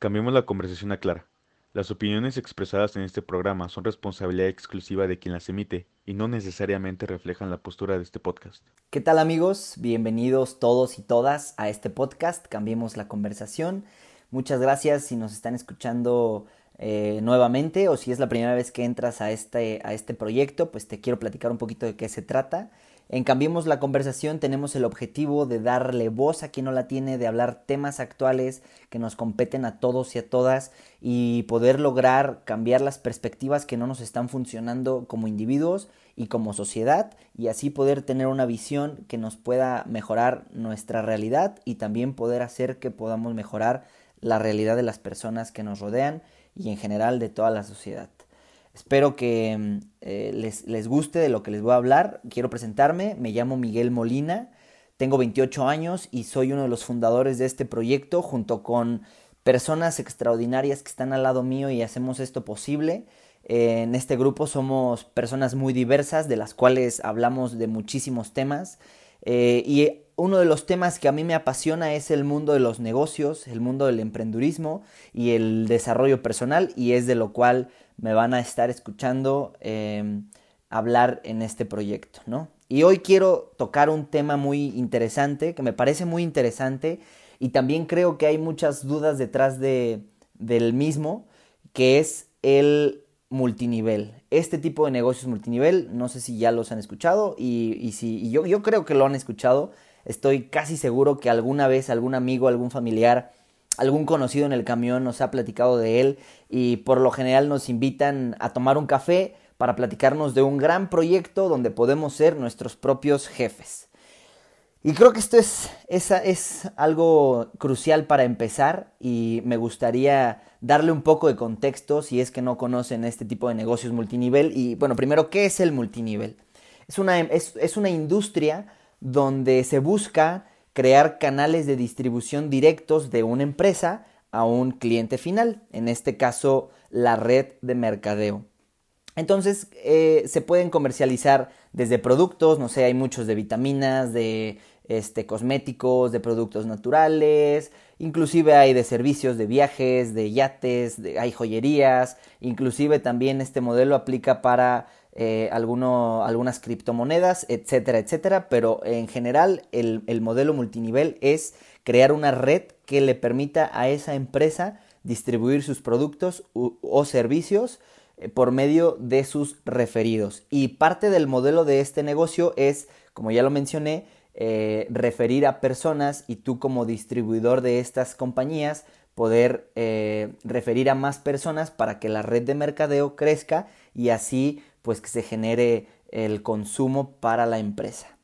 Cambiemos la conversación a Clara. Las opiniones expresadas en este programa son responsabilidad exclusiva de quien las emite y no necesariamente reflejan la postura de este podcast. ¿Qué tal amigos? Bienvenidos todos y todas a este podcast. Cambiemos la conversación. Muchas gracias si nos están escuchando eh, nuevamente o si es la primera vez que entras a este, a este proyecto, pues te quiero platicar un poquito de qué se trata. En Cambiemos la conversación tenemos el objetivo de darle voz a quien no la tiene, de hablar temas actuales que nos competen a todos y a todas y poder lograr cambiar las perspectivas que no nos están funcionando como individuos y como sociedad y así poder tener una visión que nos pueda mejorar nuestra realidad y también poder hacer que podamos mejorar la realidad de las personas que nos rodean y en general de toda la sociedad. Espero que mm, eh, les, guste de lo que les voy a hablar. Quiero presentarme, me llamo Miguel Molina, tengo 28 años y soy uno de los fundadores de este proyecto junto con personas extraordinarias que están al lado mío y hacemos esto posible. en este grupo somos personas muy diversas de las cuales hablamos de muchísimos temas eh, y uno de los temas que a mí me apasiona es el mundo de los negocios, el mundo del emprendurismo y el desarrollo personal y es de lo cual me van a estar escuchando em, hablar en este proyecto, ¿no? Y hoy quiero tocar un tema muy interesante, que me parece muy interesante y también creo que hay muchas dudas detrás de, del mismo, que es el multinivel. Este tipo de negocios multinivel, no sé si ya los han escuchado y, y si yo, yo creo que lo han escuchado. Estoy casi seguro que alguna vez algún amigo, algún familiar algún conocido en el camión nos ha platicado de él y por lo general nos invitan a tomar un café para platicarnos de un gran proyecto donde podemos ser nuestros propios jefes. Y creo que esto es, es algo crucial para empezar y me gustaría darle un poco de contexto si es que no conocen este tipo de negocios multinivel. Y bueno, primero, ¿qué es el multinivel? Es una, es una industria donde se busca crear canales de distribución directos de una empresa a un cliente final, en este caso la red de mercadeo. Entonces eh, se pueden comercializar desde productos, no sé, hay muchos de vitaminas, de este, cosméticos, de productos naturales, inclusive hay de servicios de viajes, de yates, hay joyerías, inclusive también este modelo aplica para eh, algunas criptomonedas, etcétera, etcétera, pero en general el, modelo multinivel es crear una red que le permita a esa empresa distribuir sus productos o servicios por medio de sus referidos. Y parte del modelo de este negocio es, como ya lo mencioné, eh, referir a personas y tú como distribuidor de estas compañías poder referir a más personas para que la red de mercadeo crezca y así pues que se genere el consumo para la empresa.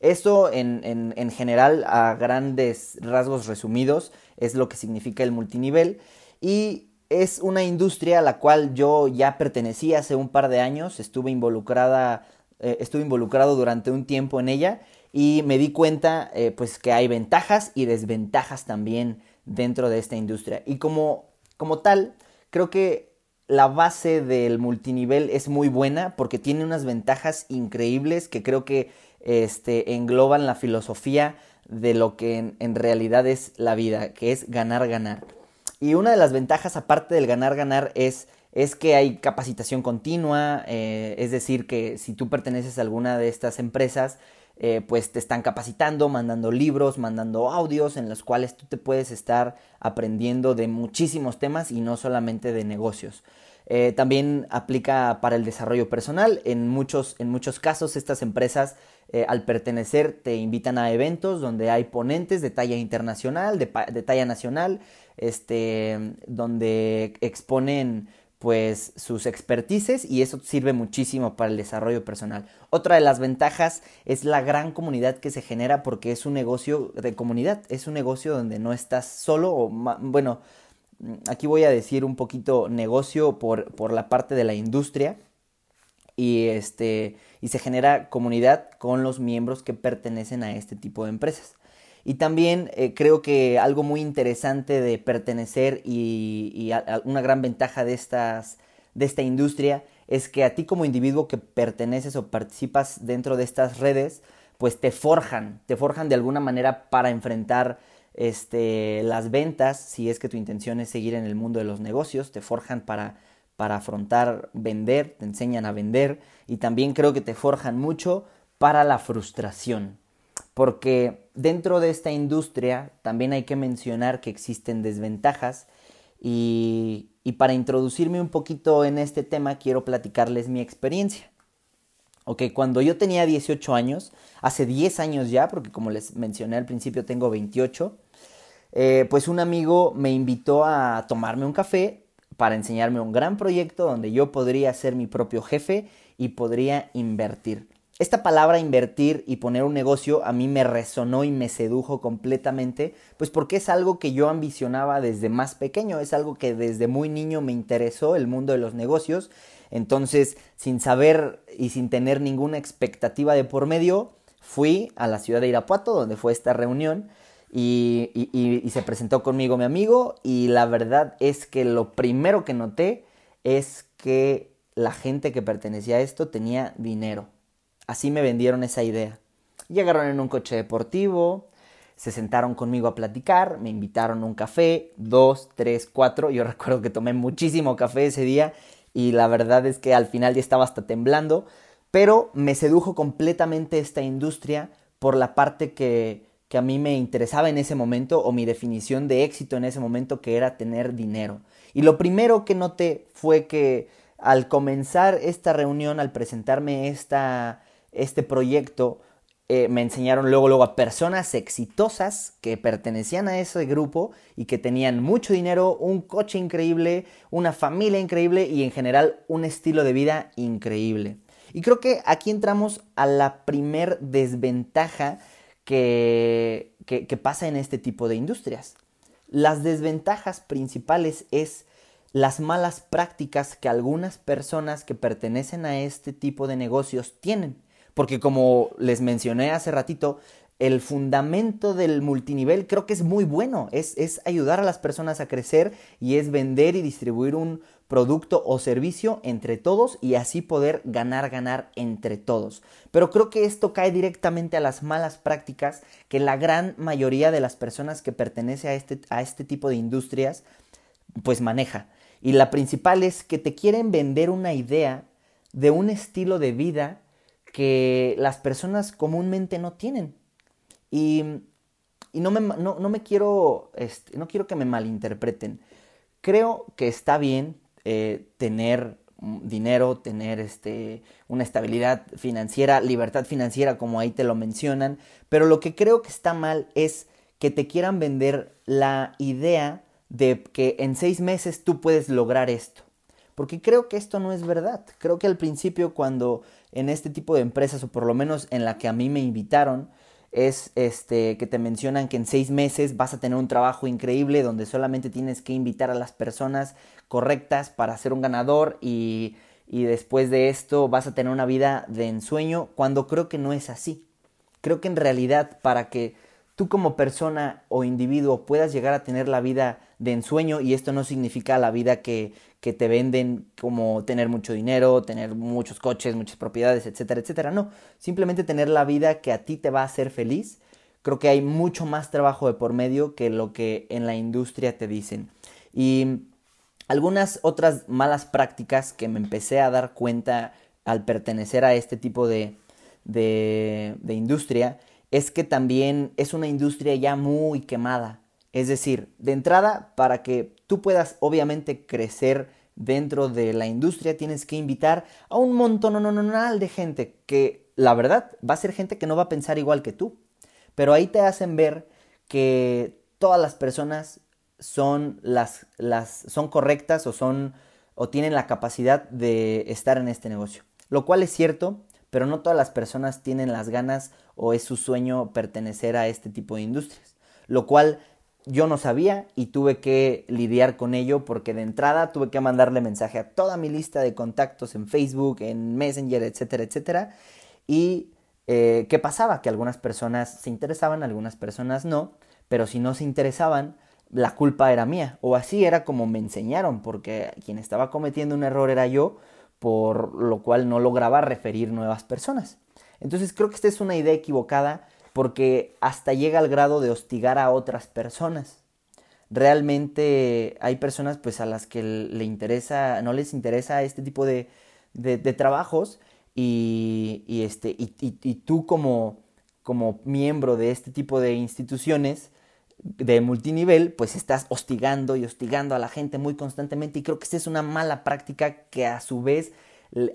Esto en, en, general, a grandes rasgos resumidos, es lo que significa el multinivel y es una industria a la cual yo ya pertenecí hace un par de años, estuve involucrada, eh, estuve involucrado durante un tiempo en ella y me di cuenta eh, pues que hay ventajas y desventajas también dentro de esta industria y como, como tal creo que la base del multinivel es muy buena porque tiene unas ventajas increíbles que creo que este, engloban la filosofía de lo que en, realidad es la vida, que es ganar, ganar. Y una de las ventajas, aparte del ganar, ganar, es, es que hay capacitación continua, eh, es decir, que si tú perteneces a alguna de estas empresas, eh, pues te están capacitando, mandando libros, mandando audios en los cuales tú te puedes estar aprendiendo de muchísimos temas y no solamente de negocios. Eh, también aplica para el desarrollo personal. En muchos, en muchos casos estas empresas al pertenecer te invitan a eventos donde hay ponentes de talla internacional, de, de talla nacional, este, donde exponen pues sus expertices y eso sirve muchísimo para el desarrollo personal. Otra de las ventajas es la gran comunidad que se genera porque es un negocio de comunidad, es un negocio donde no estás solo bueno, aquí voy a decir un poquito negocio por, por la parte de la industria y este y se genera comunidad con los miembros que pertenecen a este tipo de empresas. Y también eh, creo que algo muy interesante de pertenecer y, una gran ventaja de, estas, de esta industria es que a ti como individuo que perteneces o participas dentro de estas redes, pues te forjan, te forjan de alguna manera para enfrentar este, las ventas, si es que tu intención es seguir en el mundo de los negocios, te forjan para, para afrontar vender, te enseñan a vender y también creo que te forjan mucho para la frustración. Porque dentro de esta industria también hay que mencionar que existen desventajas y, para introducirme un poquito en este tema quiero platicarles mi experiencia. Ok, cuando yo tenía 18 años, hace 10 años ya, porque como les mencioné al principio tengo 28, eh, pues un amigo me invitó a tomarme un café para enseñarme un gran proyecto donde yo podría ser mi propio jefe y podría invertir. Esta palabra invertir y poner un negocio a mí me resonó y me sedujo completamente, pues porque es algo que yo ambicionaba desde más pequeño, es algo que desde muy niño me interesó el mundo de los negocios, entonces sin saber y sin tener ninguna expectativa de por medio, fui a la ciudad de Irapuato donde fue esta reunión y, se presentó conmigo mi amigo y la verdad es que lo primero que noté es que la gente que pertenecía a esto tenía dinero. Así me vendieron esa idea. Llegaron en un coche deportivo, se sentaron conmigo a platicar, me invitaron a un café, dos, tres, cuatro. Yo recuerdo que tomé muchísimo café ese día y la verdad es que al final ya estaba hasta temblando, pero me sedujo completamente esta industria por la parte que, que a mí me interesaba en ese momento o mi definición de éxito en ese momento que era tener dinero. Y lo primero que noté fue que al comenzar esta reunión, al presentarme esta, este proyecto, eh, me enseñaron luego, luego a personas exitosas que pertenecían a ese grupo y que tenían mucho dinero, un coche increíble, una familia increíble y en general un estilo de vida increíble. Y creo que aquí entramos a la primer desventaja que, que, pasa en este tipo de industrias. Las desventajas principales es las malas prácticas que algunas personas que pertenecen a este tipo de negocios tienen. Porque como les mencioné hace ratito, el fundamento del multinivel creo que es muy bueno, es, es, ayudar a las personas a crecer y es vender y distribuir un producto o servicio entre todos y así poder ganar, ganar entre todos. Pero creo que esto cae directamente a las malas prácticas que la gran mayoría de las personas que pertenece a este, a este tipo de industrias pues maneja. Y la principal es que te quieren vender una idea de un estilo de vida que las personas comúnmente no tienen. Y, no, me, no, me quiero, este, no quiero que me malinterpreten. Creo que está bien eh, tener dinero, tener este, una estabilidad financiera, libertad financiera, como ahí te lo mencionan, pero lo que creo que está mal es que te quieran vender la idea de que en seis meses tú puedes lograr esto. Porque creo que esto no es verdad. Creo que al principio cuando en este tipo de empresas, o por lo menos en la que a mí me invitaron, es este que te mencionan que en seis meses vas a tener un trabajo increíble donde solamente tienes que invitar a las personas correctas para ser un ganador y, y después de esto vas a tener una vida de ensueño cuando creo que no es así. Creo que en realidad para que tú como persona o individuo puedas llegar a tener la vida de ensueño y esto no significa la vida que, que te venden como tener mucho dinero, tener muchos coches, muchas propiedades, etcétera, etcétera. No, simplemente tener la vida que a ti te va a hacer feliz. Creo que hay mucho más trabajo de por medio que lo que en la industria te dicen. Y algunas otras malas prácticas que me empecé a dar cuenta al pertenecer a este tipo de, de, de industria es que también es una industria ya muy quemada. Es decir, de entrada, para que tú puedas obviamente crecer dentro de la industria, tienes que invitar a un montón de gente que, la verdad, va a ser gente que no va a pensar igual que tú. Pero ahí te hacen ver que todas las personas son las, las son correctas o son o tienen la capacidad de estar en este negocio. Lo cual es cierto, pero no todas las personas tienen las ganas o es su sueño pertenecer a este tipo de industrias. Lo cual yo no sabía y tuve que lidiar con ello porque de entrada tuve que mandarle mensaje a toda mi lista de contactos en Facebook, en Messenger, etcétera, etcétera. Y eh, ¿qué pasaba? Que algunas personas se interesaban, algunas personas no, pero si no se interesaban, la culpa era mía. O así era como me enseñaron, porque quien estaba cometiendo un error era yo, por lo cual no lograba referir nuevas personas. Entonces creo que esta es una idea equivocada porque hasta llega al grado de hostigar a otras personas. Realmente hay personas pues a las que le interesa, no les interesa este tipo de, de, trabajos y, este, y, tú como, como miembro de este tipo de instituciones de multinivel, pues estás hostigando y hostigando a la gente muy constantemente y creo que esta es una mala práctica que a su vez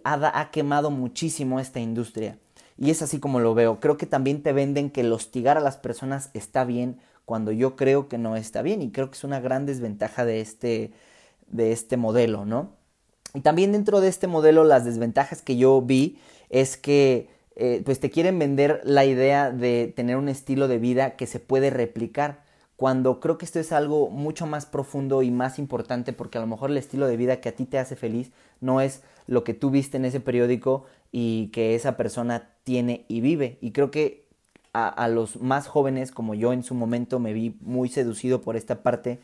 ha quemado muchísimo esta industria. Y es así como lo veo. Creo que también te venden que el hostigar a las personas está bien cuando yo creo que no está bien y creo que es una gran desventaja de este, de este modelo, ¿no? Y también dentro de este modelo las desventajas que yo vi es que eh, pues te quieren vender la idea de tener un estilo de vida que se puede replicar cuando creo que esto es algo mucho más profundo y más importante porque a lo mejor el estilo de vida que a ti te hace feliz no es lo que tú viste en ese periódico y que esa persona tiene y vive. Y creo que a, a, los más jóvenes, como yo en su momento me vi muy seducido por esta parte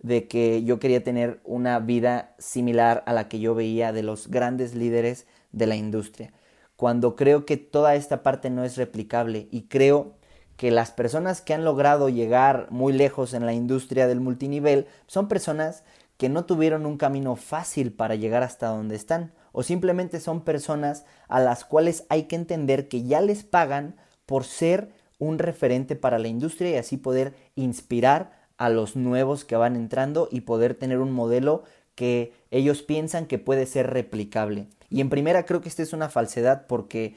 de que yo quería tener una vida similar a la que yo veía de los grandes líderes de la industria. Cuando creo que toda esta parte no es replicable y creo que las personas que han logrado llegar muy lejos en la industria del multinivel son personas que no tuvieron un camino fácil para llegar hasta donde están o simplemente son personas a las cuales hay que entender que ya les pagan por ser un referente para la industria y así poder inspirar a los nuevos que van entrando y poder tener un modelo que ellos piensan que puede ser replicable. Y en primera creo que esta es una falsedad porque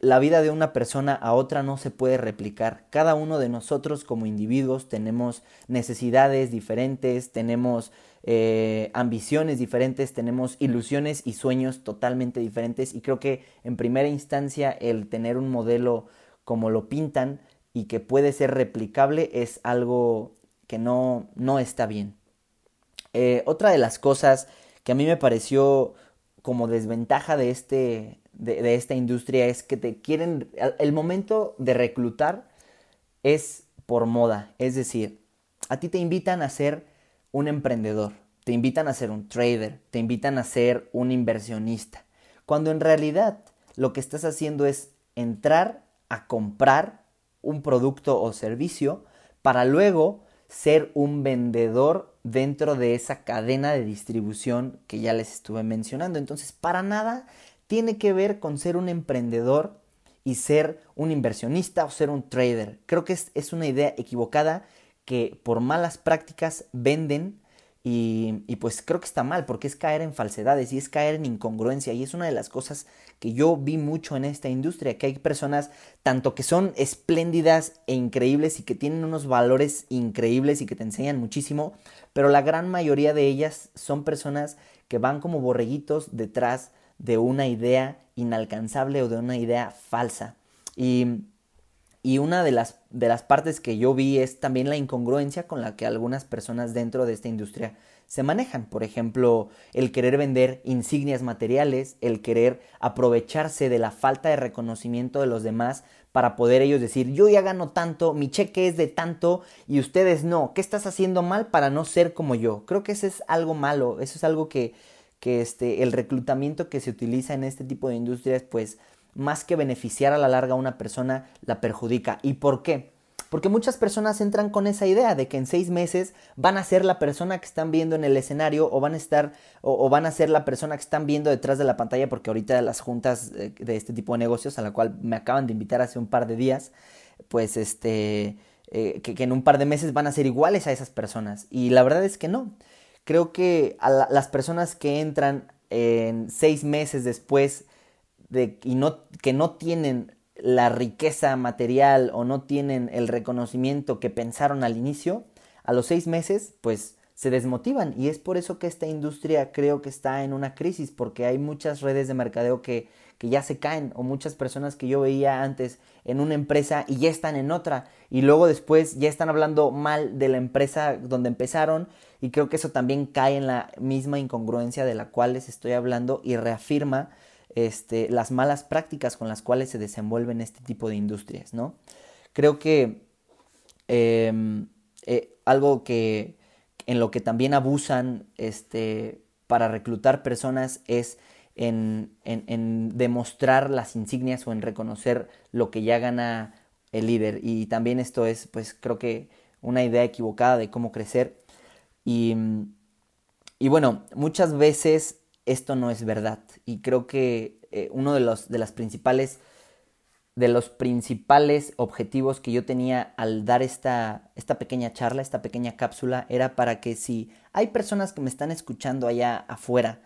la vida de una persona a otra no se puede replicar. Cada uno de nosotros como individuos tenemos necesidades diferentes, tenemos eh, ambiciones diferentes, tenemos ilusiones y sueños totalmente diferentes y creo que en primera instancia el tener un modelo como lo pintan y que puede ser replicable es algo que no, no está bien. Eh, otra de las cosas que a mí me pareció como desventaja de este, de, esta industria es que te quieren, el momento de reclutar es por moda, es decir, a ti te invitan a ser un emprendedor, te invitan a ser un trader, te invitan a ser un inversionista, cuando en realidad lo que estás haciendo es entrar a comprar un producto o servicio para luego ser un vendedor dentro de esa cadena de distribución que ya les estuve mencionando. Entonces, para nada tiene que ver con ser un emprendedor y ser un inversionista o ser un trader. Creo que es, una idea equivocada que por malas prácticas venden y, y, pues creo que está mal porque es caer en falsedades y es caer en incongruencia y es una de las cosas que yo vi mucho en esta industria, que hay personas tanto que son espléndidas e increíbles y que tienen unos valores increíbles y que te enseñan muchísimo, pero la gran mayoría de ellas son personas que van como borreguitos detrás de una idea inalcanzable o de una idea falsa. Y, y una de las, de las partes que yo vi es también la incongruencia con la que algunas personas dentro de esta industria se manejan. Por ejemplo, el querer vender insignias materiales, el querer aprovecharse de la falta de reconocimiento de los demás para poder ellos decir, yo ya gano tanto, mi cheque es de tanto y ustedes no, ¿qué estás haciendo mal para no ser como yo? Creo que eso es algo malo, eso es algo que que este, el reclutamiento que se utiliza en este tipo de industrias, pues más que beneficiar a la larga a una persona, la perjudica. ¿Y por qué? Porque muchas personas entran con esa idea de que en seis meses van a ser la persona que están viendo en el escenario o van a estar o, van a ser la persona que están viendo detrás de la pantalla porque ahorita las juntas de, este tipo de negocios a la cual me acaban de invitar hace un par de días, pues este, eh, que en un par de meses van a ser iguales a esas personas. Y la verdad es que no creo que a las personas que entran en seis meses después de, y no, que no tienen la riqueza material o no tienen el reconocimiento que pensaron al inicio, a los seis meses, pues se desmotivan y es por eso que esta industria creo que está en una crisis porque hay muchas redes de mercadeo que, que ya se caen o muchas personas que yo veía antes en una empresa y ya están en otra y luego después ya están hablando mal de la empresa donde empezaron y creo que eso también cae en la misma incongruencia de la cual les estoy hablando y reafirma este, las malas prácticas con las cuales se desenvuelven este tipo de industrias, ¿no? Creo que em, eh, algo que en lo que también abusan este, para reclutar personas es en, en, demostrar las insignias o en reconocer lo que ya gana el líder. Y también esto es, pues creo que una idea equivocada de cómo crecer. Y, y bueno, muchas veces esto no es verdad. Y creo que eh, uno de los de las principales de los principales objetivos que yo tenía al dar esta, esta pequeña charla, esta pequeña cápsula, era para que si hay personas que me están escuchando allá afuera,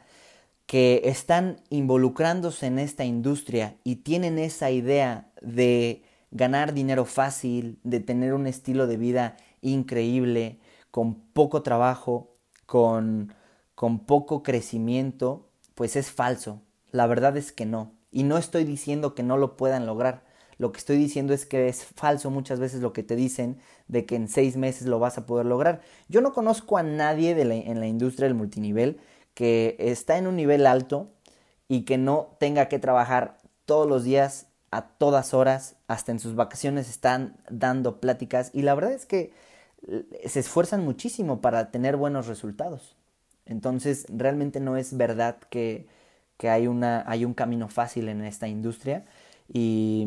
que están involucrándose en esta industria y tienen esa idea de ganar dinero fácil, de tener un estilo de vida increíble, con poco trabajo, con, con poco crecimiento, pues es falso. La verdad es que no. Y no estoy diciendo que no lo puedan lograr. Lo que estoy diciendo es que es falso muchas veces lo que te dicen de que en seis meses lo vas a poder lograr. Yo no conozco a nadie en la industria del multinivel que está en un nivel alto y que no tenga que trabajar todos los días a todas horas, hasta en sus vacaciones están dando pláticas y la verdad es que eh, se esfuerzan muchísimo para tener buenos resultados. Entonces, realmente no es verdad que que hay, una, hay un camino fácil en esta industria. Y,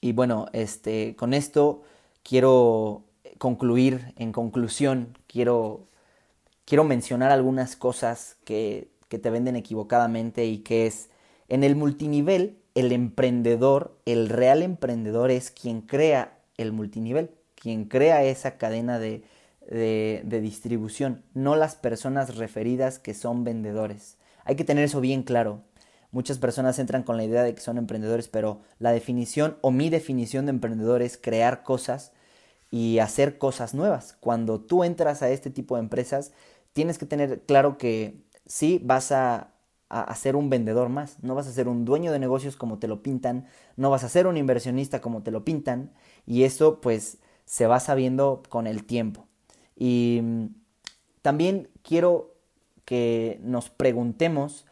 y bueno, este, con esto quiero concluir, en conclusión, quiero, quiero mencionar algunas cosas que, que te venden equivocadamente y que es, en el multinivel, el emprendedor, el real emprendedor es quien crea el multinivel, quien crea esa cadena de, de, de, distribución, no las personas referidas que son vendedores. Hay que tener eso bien claro. Muchas personas entran con la idea de que son emprendedores, pero la definición o mi definición de emprendedor es crear cosas y hacer cosas nuevas. Cuando tú entras a este tipo de empresas, tienes que tener claro que sí vas a, a, ser un vendedor más, no vas a ser un dueño de negocios como te lo pintan, no vas a ser un inversionista como te lo pintan, y eso pues se va sabiendo con el tiempo. Y mm, también quiero que nos preguntemos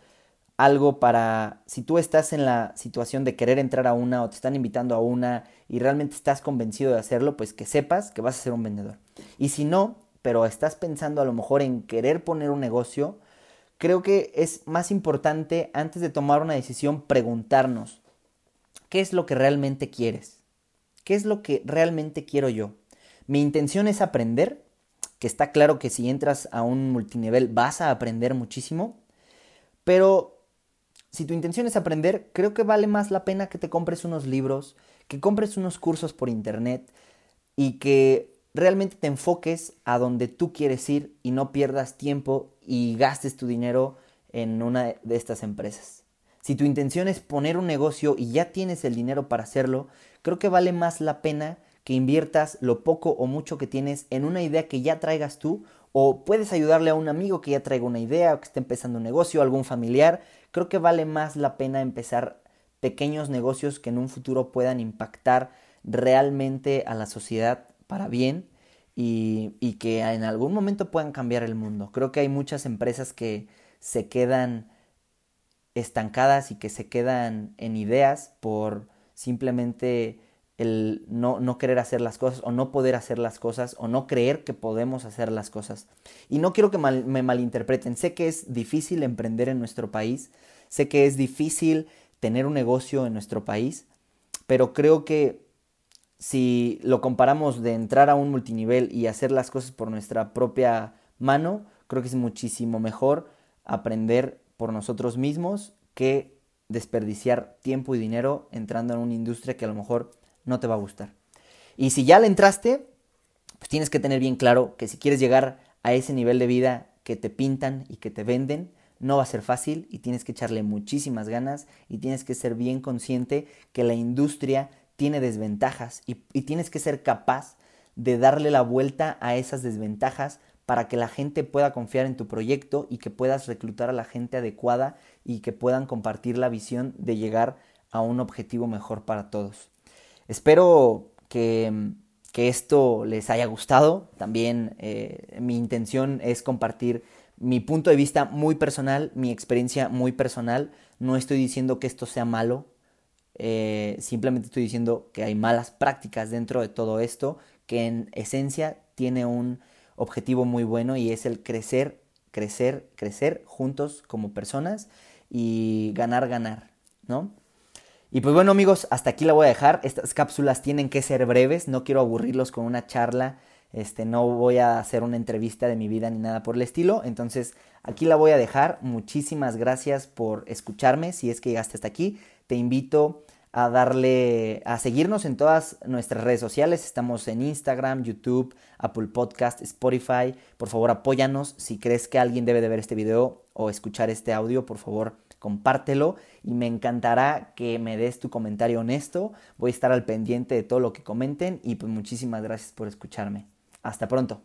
algo para si tú estás en la situación de querer entrar a una o te están invitando a una y realmente estás convencido de hacerlo, pues que sepas que vas a ser un vendedor. Y si no, pero estás pensando a lo mejor en querer poner un negocio, creo que es más importante antes de tomar una decisión preguntarnos, ¿qué es lo que realmente quieres? ¿Qué es lo que realmente quiero yo? ¿Mi intención es aprender? Que está claro que si entras a un multinivel vas a aprender muchísimo, pero si tu intención es aprender, creo que vale más la pena que te compres unos libros, que compres unos cursos por internet y que realmente te enfoques a donde tú quieres ir y no pierdas tiempo y gastes tu dinero en una de estas empresas. Si tu intención es poner un negocio y ya tienes el dinero para hacerlo, creo que vale más la pena que inviertas lo poco o mucho que tienes en una idea que ya traigas tú o puedes ayudarle a un amigo que ya traiga una idea o que esté empezando un negocio, algún familiar. Creo que vale más la pena empezar pequeños negocios que en un futuro puedan impactar realmente a la sociedad para bien y, y que en algún momento puedan cambiar el mundo. Creo que hay muchas empresas que se quedan estancadas y que se quedan en ideas por simplemente el no, no, querer hacer las cosas o no poder hacer las cosas o no creer que podemos hacer las cosas. Y no quiero que me malinterpreten, sé que es difícil emprender en nuestro país, sé que es difícil tener un negocio en nuestro país, pero creo que si lo comparamos de entrar a un multinivel y hacer las cosas por nuestra propia mano, creo que es muchísimo mejor aprender por nosotros mismos que desperdiciar tiempo y dinero entrando en una industria que a lo mejor no te va a gustar. Y si ya le entraste, pues tienes que tener bien claro que si quieres llegar a ese nivel de vida que te pintan y que te venden, no va a ser fácil y tienes que echarle muchísimas ganas y tienes que ser bien consciente que la industria tiene desventajas y, y tienes que ser capaz de darle la vuelta a esas desventajas para que la gente pueda confiar en tu proyecto y que puedas reclutar a la gente adecuada y que puedan compartir la visión de llegar a un objetivo mejor para todos. Espero que, esto les haya gustado. También eh, mi intención es compartir mi punto de vista muy personal, mi experiencia muy personal. No estoy diciendo que esto sea malo, eh, simplemente estoy diciendo que hay malas prácticas dentro de todo esto, que en esencia tiene un objetivo muy bueno y es el crecer, crecer, crecer juntos como personas y ganar, ganar, ¿no? Y pues bueno amigos, hasta aquí la voy a dejar. Estas cápsulas tienen que ser breves, no quiero aburrirlos con una charla. Este, no voy a hacer una entrevista de mi vida ni nada por el estilo. Entonces, aquí la voy a dejar. Muchísimas gracias por escucharme. Si es que llegaste hasta aquí, te invito a darle, a seguirnos en todas nuestras redes sociales. Estamos en Instagram, YouTube, Apple Podcast, Spotify. Por favor, apóyanos. Si crees que alguien debe de ver este video o escuchar este audio, por favor, compártelo y me encantará que me des tu comentario honesto. Voy a estar al pendiente de todo lo que comenten y pues muchísimas gracias por escucharme. Hasta pronto.